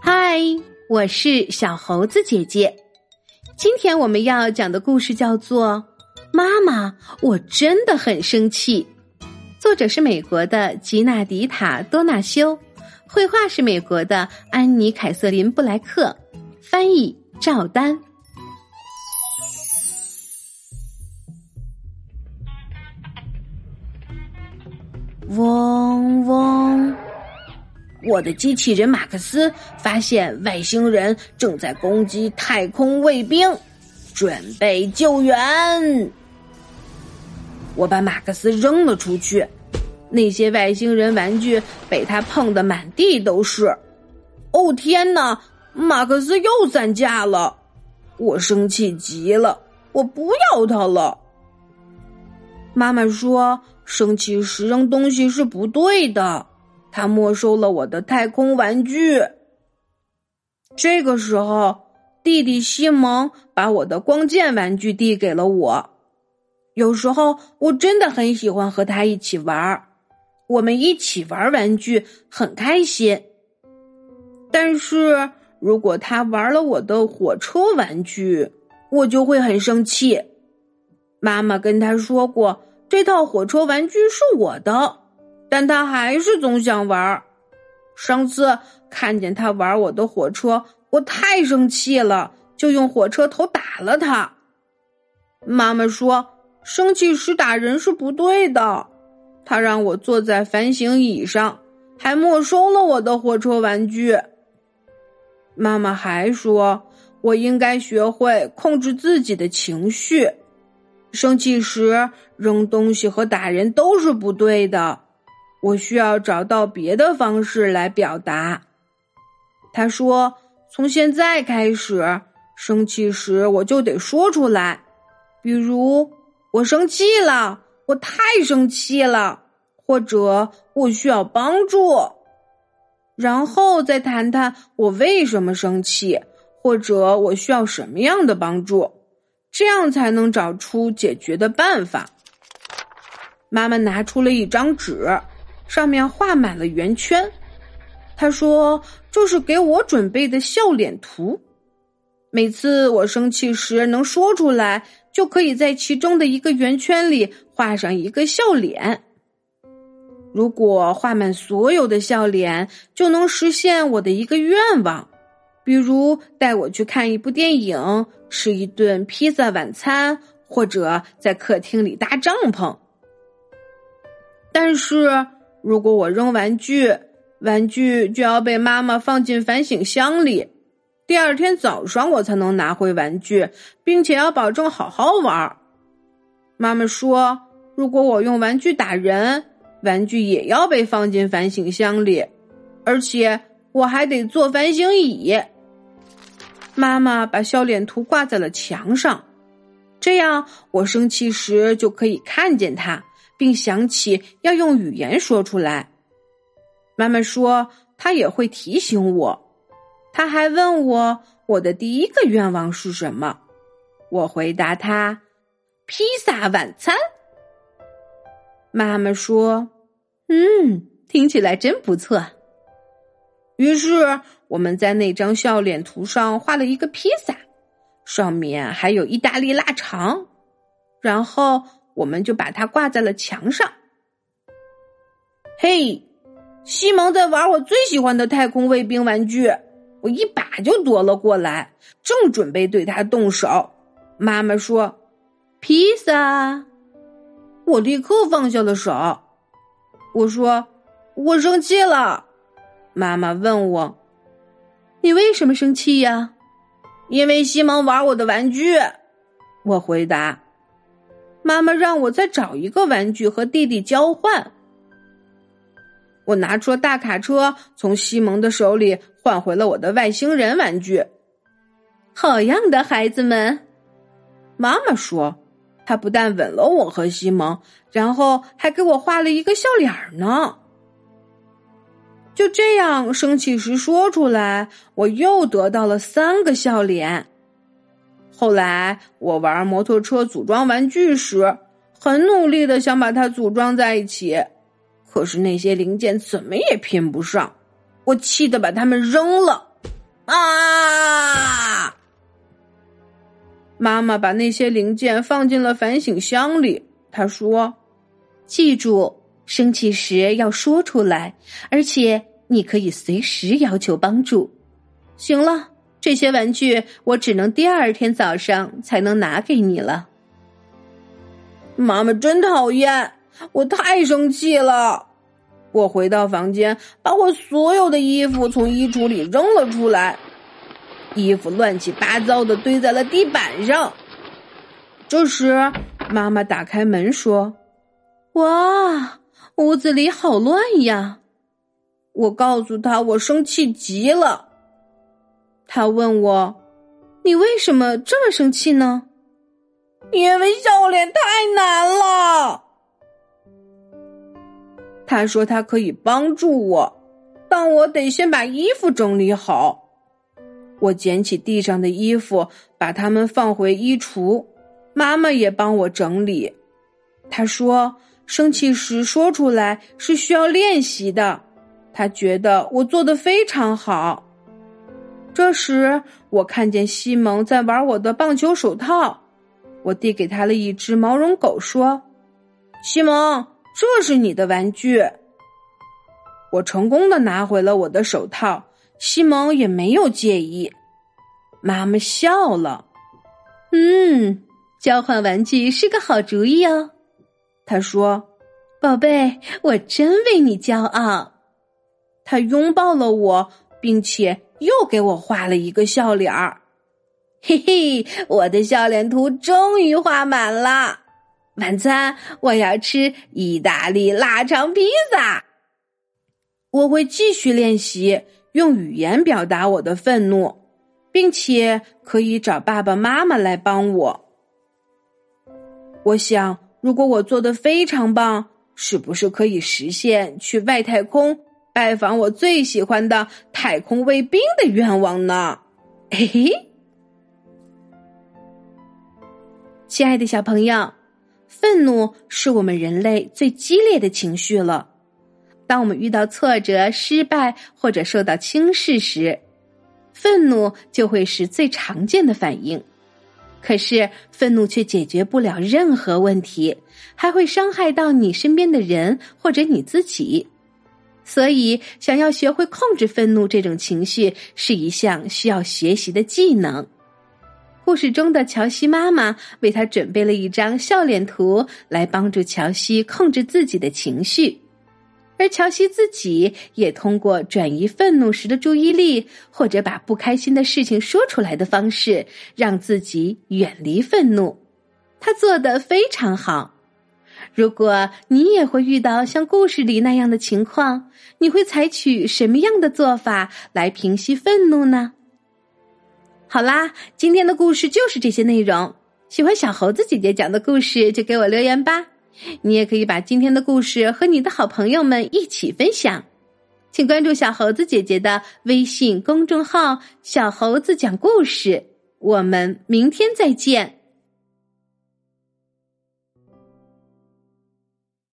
嗨，我是小猴子姐姐。今天我们要讲的故事叫做《妈妈，我真的很生气》。作者是美国的吉纳迪塔多纳修，绘画是美国的安妮凯瑟琳布莱克，翻译赵丹。嗡嗡！我的机器人马克思发现外星人正在攻击太空卫兵，准备救援。我把马克思扔了出去，那些外星人玩具被他碰得满地都是。哦天哪！马克思又散架了，我生气极了，我不要它了。妈妈说。生气时扔东西是不对的，他没收了我的太空玩具。这个时候，弟弟西蒙把我的光剑玩具递给了我。有时候我真的很喜欢和他一起玩儿，我们一起玩玩具很开心。但是如果他玩了我的火车玩具，我就会很生气。妈妈跟他说过。这套火车玩具是我的，但他还是总想玩。上次看见他玩我的火车，我太生气了，就用火车头打了他。妈妈说，生气时打人是不对的。他让我坐在反省椅上，还没收了我的火车玩具。妈妈还说，我应该学会控制自己的情绪。生气时扔东西和打人都是不对的，我需要找到别的方式来表达。他说：“从现在开始，生气时我就得说出来，比如我生气了，我太生气了，或者我需要帮助，然后再谈谈我为什么生气，或者我需要什么样的帮助。”这样才能找出解决的办法。妈妈拿出了一张纸，上面画满了圆圈。她说：“这是给我准备的笑脸图。每次我生气时能说出来，就可以在其中的一个圆圈里画上一个笑脸。如果画满所有的笑脸，就能实现我的一个愿望。”比如带我去看一部电影，吃一顿披萨晚餐，或者在客厅里搭帐篷。但是如果我扔玩具，玩具就要被妈妈放进反省箱里，第二天早上我才能拿回玩具，并且要保证好好玩。妈妈说，如果我用玩具打人，玩具也要被放进反省箱里，而且我还得坐反省椅。妈妈把笑脸图挂在了墙上，这样我生气时就可以看见它，并想起要用语言说出来。妈妈说她也会提醒我。她还问我我的第一个愿望是什么，我回答她：披萨晚餐。妈妈说：“嗯，听起来真不错。”于是。我们在那张笑脸图上画了一个披萨，上面还有意大利腊肠，然后我们就把它挂在了墙上。嘿，西蒙在玩我最喜欢的太空卫兵玩具，我一把就夺了过来，正准备对他动手。妈妈说：“披萨。”我立刻放下了手。我说：“我生气了。”妈妈问我。你为什么生气呀？因为西蒙玩我的玩具。我回答。妈妈让我再找一个玩具和弟弟交换。我拿出了大卡车，从西蒙的手里换回了我的外星人玩具。好样的，孩子们！妈妈说，她不但吻了我和西蒙，然后还给我画了一个笑脸呢。就这样，生气时说出来，我又得到了三个笑脸。后来我玩摩托车组装玩具时，很努力的想把它组装在一起，可是那些零件怎么也拼不上，我气得把它们扔了。啊！妈妈把那些零件放进了反省箱里。她说：“记住，生气时要说出来，而且你可以随时要求帮助。”行了，这些玩具我只能第二天早上才能拿给你了。妈妈真讨厌，我太生气了。我回到房间，把我所有的衣服从衣橱里扔了出来，衣服乱七八糟的堆在了地板上。这时，妈妈打开门说：“哇，屋子里好乱呀！”我告诉他我生气极了。他问我：“你为什么这么生气呢？”因为笑脸太难了。他说他可以帮助我，但我得先把衣服整理好。我捡起地上的衣服，把它们放回衣橱。妈妈也帮我整理。他说，生气时说出来是需要练习的。他觉得我做的非常好。这时，我看见西蒙在玩我的棒球手套。我递给他了一只毛绒狗，说：“西蒙，这是你的玩具。”我成功的拿回了我的手套，西蒙也没有介意。妈妈笑了，嗯，交换玩具是个好主意哦。他说：“宝贝，我真为你骄傲。”他拥抱了我，并且又给我画了一个笑脸儿。嘿嘿，我的笑脸图终于画满了。晚餐我要吃意大利腊肠披萨。我会继续练习用语言表达我的愤怒，并且可以找爸爸妈妈来帮我。我想，如果我做的非常棒，是不是可以实现去外太空拜访我最喜欢的太空卫兵的愿望呢？嘿嘿。亲爱的小朋友，愤怒是我们人类最激烈的情绪了。当我们遇到挫折、失败或者受到轻视时，愤怒就会是最常见的反应。可是，愤怒却解决不了任何问题，还会伤害到你身边的人或者你自己。所以，想要学会控制愤怒这种情绪，是一项需要学习的技能。故事中的乔西妈妈为他准备了一张笑脸图，来帮助乔西控制自己的情绪，而乔西自己也通过转移愤怒时的注意力，或者把不开心的事情说出来的方式，让自己远离愤怒。他做的非常好。如果你也会遇到像故事里那样的情况，你会采取什么样的做法来平息愤怒呢？好啦，今天的故事就是这些内容。喜欢小猴子姐姐讲的故事，就给我留言吧。你也可以把今天的故事和你的好朋友们一起分享。请关注小猴子姐姐的微信公众号“小猴子讲故事”。我们明天再见。